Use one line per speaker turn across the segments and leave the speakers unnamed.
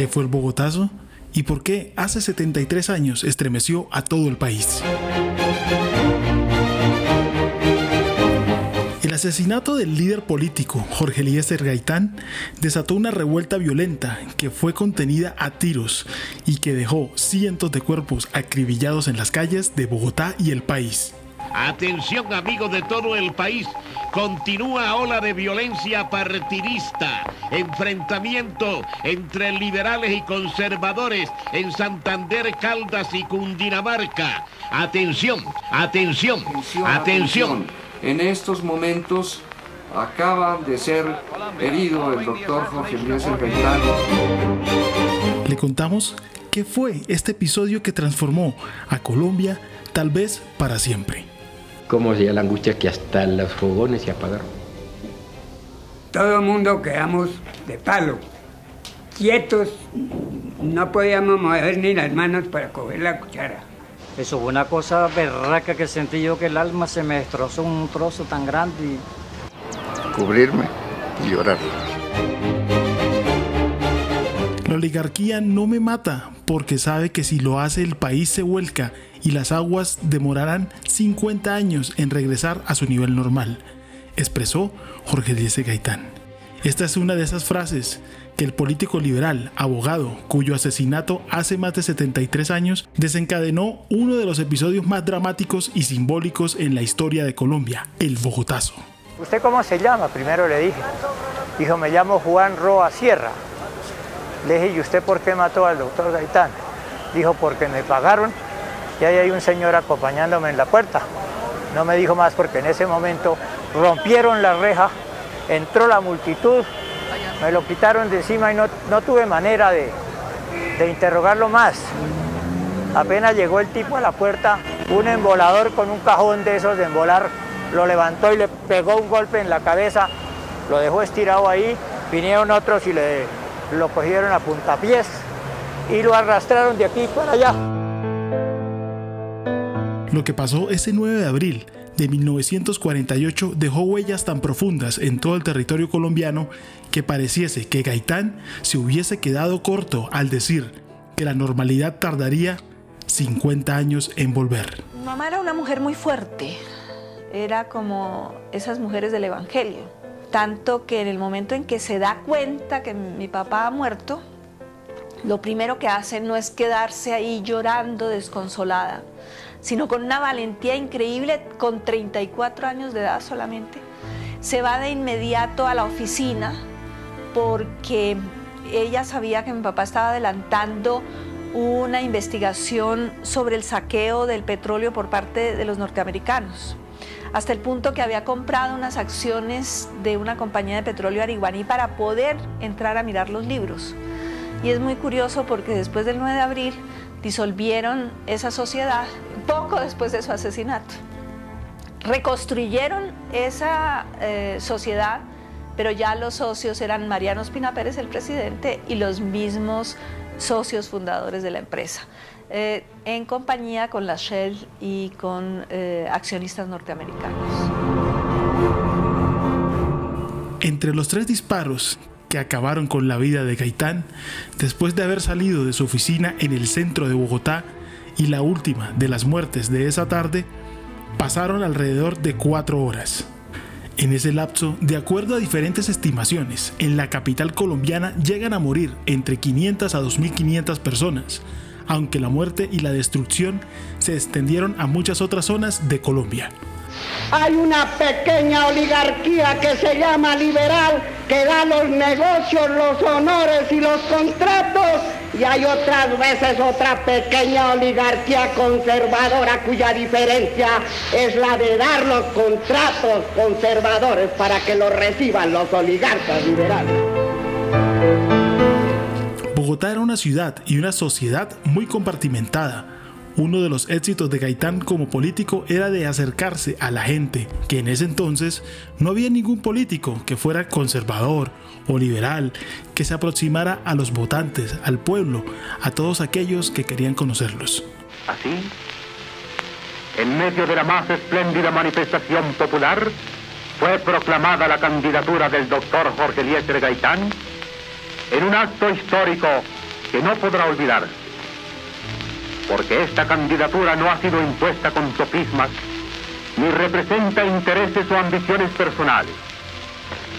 ¿Qué fue el Bogotazo? ¿Y por qué hace 73 años estremeció a todo el país? El asesinato del líder político Jorge Eliezer Gaitán desató una revuelta violenta que fue contenida a tiros y que dejó cientos de cuerpos acribillados en las calles de Bogotá y el país.
Atención amigos de todo el país, continúa ola de violencia partidista, enfrentamiento entre liberales y conservadores en Santander, Caldas y Cundinamarca. Atención, atención, atención.
En estos momentos acaba de ser herido el doctor Jorge Luis Gaitán.
Le contamos qué fue este episodio que transformó a Colombia tal vez para siempre
cómo sería la angustia que hasta los fogones se apagaron.
Todo el mundo quedamos de palo, quietos, no podíamos mover ni las manos para coger la cuchara.
Eso fue una cosa berraca que sentí yo que el alma se me destrozó un trozo tan grande.
Cubrirme y llorar.
La oligarquía no me mata porque sabe que si lo hace el país se vuelca y las aguas demorarán 50 años en regresar a su nivel normal, expresó Jorge Díaz Gaitán. Esta es una de esas frases que el político liberal, abogado, cuyo asesinato hace más de 73 años desencadenó uno de los episodios más dramáticos y simbólicos en la historia de Colombia, el Bogotazo.
¿Usted cómo se llama? Primero le dije. Dijo, me llamo Juan Roa Sierra. Le dije, ¿y usted por qué mató al doctor Gaitán? Dijo, porque me pagaron y ahí hay un señor acompañándome en la puerta. No me dijo más porque en ese momento rompieron la reja, entró la multitud, me lo quitaron de encima y no, tuve manera de, de interrogarlo más. Apenas llegó el tipo a la puerta, un embolador con un cajón de esos de embolar, lo levantó y le pegó un golpe en la cabeza, lo dejó estirado ahí, vinieron otros y le, lo cogieron a puntapiés y lo arrastraron de aquí para allá.
Lo que pasó ese 9 de abril de 1948 dejó huellas tan profundas en todo el territorio colombiano que pareciese que Gaitán se hubiese quedado corto al decir que la normalidad tardaría 50 años en volver.
mamá era una mujer muy fuerte, era como esas mujeres del Evangelio, tanto que en el momento en que se da cuenta que mi papá ha muerto, lo primero que hace no es quedarse ahí llorando desconsolada, sino con una valentía increíble, con 34 años de edad solamente. Se va de inmediato a la oficina porque ella sabía que mi papá estaba adelantando una investigación sobre el saqueo del petróleo por parte de los norteamericanos, hasta el punto que había comprado unas acciones de una compañía de petróleo ariguaní para poder entrar a mirar los libros. Y es muy curioso porque después del 9 de abril disolvieron esa sociedad poco después de su asesinato. Reconstruyeron esa eh, sociedad, pero ya los socios eran Mariano Espina Pérez, el presidente, y los mismos socios fundadores de la empresa, eh, en compañía con la Shell y con eh, accionistas norteamericanos.
Entre los tres disparos que acabaron con la vida de Gaitán, después de haber salido de su oficina en el centro de Bogotá, y la última de las muertes de esa tarde, pasaron alrededor de cuatro horas. En ese lapso, de acuerdo a diferentes estimaciones, en la capital colombiana llegan a morir entre 500 a 2.500 personas, aunque la muerte y la destrucción se extendieron a muchas otras zonas de Colombia.
Hay una pequeña oligarquía que se llama liberal, que da los negocios, los honores y los contratos. Y hay otras veces otra pequeña oligarquía conservadora cuya diferencia es la de dar los contratos conservadores para que los reciban los oligarcas liberales.
Era una ciudad y una sociedad muy compartimentada uno de los éxitos de Gaitán como político era de acercarse a la gente, que en ese entonces no había ningún político que fuera conservador o liberal, que se aproximara a los votantes, al pueblo, a todos aquellos que querían conocerlos.
Así, en medio de la más espléndida manifestación popular, fue proclamada la candidatura del doctor Jorge Eliezer Gaitán en un acto histórico que no podrá olvidar, porque esta candidatura no ha sido impuesta con sofismas ni representa intereses o ambiciones personales,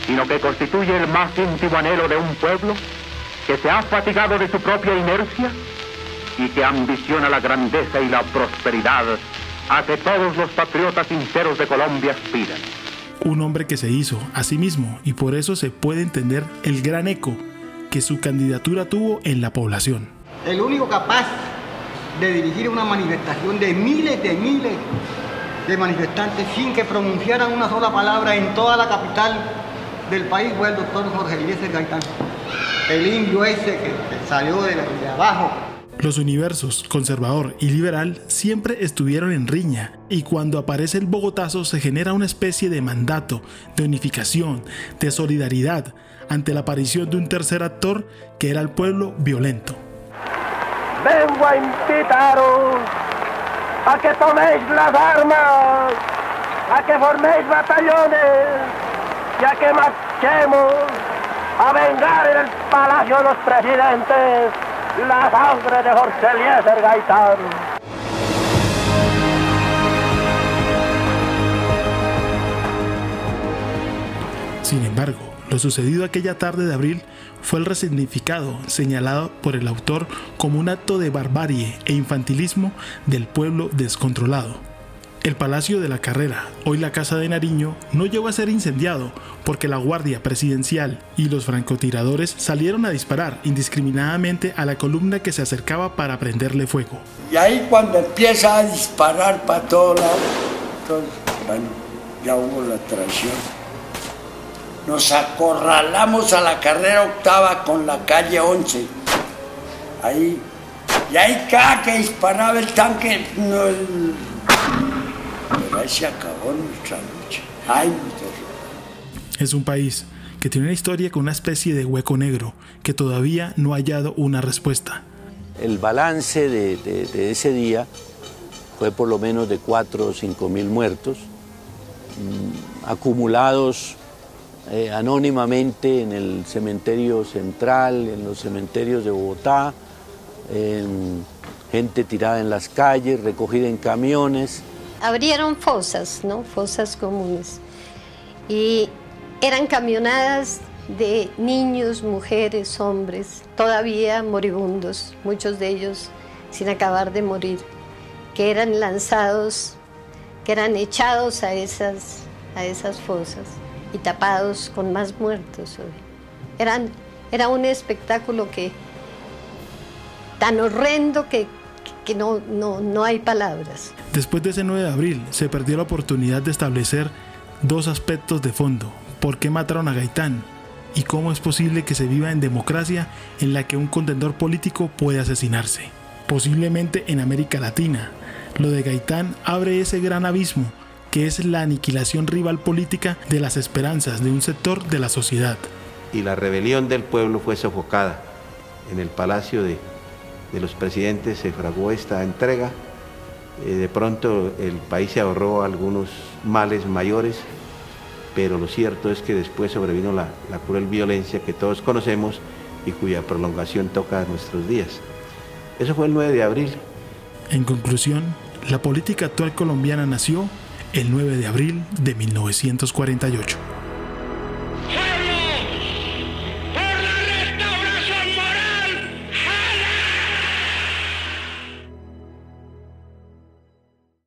sino que constituye el más íntimo anhelo de un pueblo que se ha fatigado de su propia inercia y que ambiciona la grandeza y la prosperidad a que todos los patriotas sinceros de Colombia aspiran.
Un hombre que se hizo a sí mismo y por eso se puede entender el gran eco que su candidatura tuvo en la población.
El único capaz de dirigir una manifestación de miles de miles de manifestantes sin que pronunciaran una sola palabra en toda la capital del país fue el doctor Jorge Eliezer Gaitán. El indio ese que salió de abajo
los universos conservador y liberal siempre estuvieron en riña y cuando aparece el Bogotazo se genera una especie de mandato, de unificación, de solidaridad ante la aparición de un tercer actor que era el pueblo violento.
Vengo a invitaros a que toméis las armas, a que forméis batallones y a que marchemos a vengar en el Palacio de los Presidentes la sangre de Jorge Eliezer.
Sin embargo, lo sucedido aquella tarde de abril fue el resignificado señalado por el autor como un acto de barbarie e infantilismo del pueblo descontrolado el Palacio de la Carrera, hoy la Casa de Nariño, no llegó a ser incendiado porque la Guardia Presidencial y los francotiradores salieron a disparar indiscriminadamente a la columna que se acercaba para prenderle fuego.
Y ahí cuando empieza a disparar para todos lados, bueno, ya hubo la traición. Nos acorralamos a la carrera octava con la calle 11. Ahí, y ahí cada que disparaba el tanque, se acabó nuestra lucha.
es un país que tiene una historia con una especie de hueco negro que todavía no ha hallado una respuesta.
El balance de, ese día fue por lo menos de 4 o 5 mil muertos, mm, acumulados eh, anónimamente en el cementerio central, en los cementerios de Bogotá, gente tirada en las calles, recogida en camiones
abrieron fosas, ¿no? Fosas comunes. Y eran camionadas de niños, mujeres, hombres, todavía moribundos, muchos de ellos sin acabar de morir, que eran lanzados, que eran echados a esas, a esas fosas y tapados con más muertos. Eran, era un espectáculo que tan horrendo que que no, no, no hay palabras.
Después de ese 9 de abril se perdió la oportunidad de establecer dos aspectos de fondo. ¿Por qué mataron a Gaitán? ¿Y cómo es posible que se viva en democracia en la que un contendor político puede asesinarse? Posiblemente en América Latina. Lo de Gaitán abre ese gran abismo que es la aniquilación rival política de las esperanzas de un sector de la sociedad.
Y la rebelión del pueblo fue sofocada en el palacio de de los presidentes se fraguó esta entrega. Eh, de pronto el país se ahorró algunos males mayores, pero lo cierto es que después sobrevino la, la cruel violencia que todos conocemos y cuya prolongación toca nuestros días. Eso fue el 9 de abril.
En conclusión, la política actual colombiana nació el 9 de abril de 1948.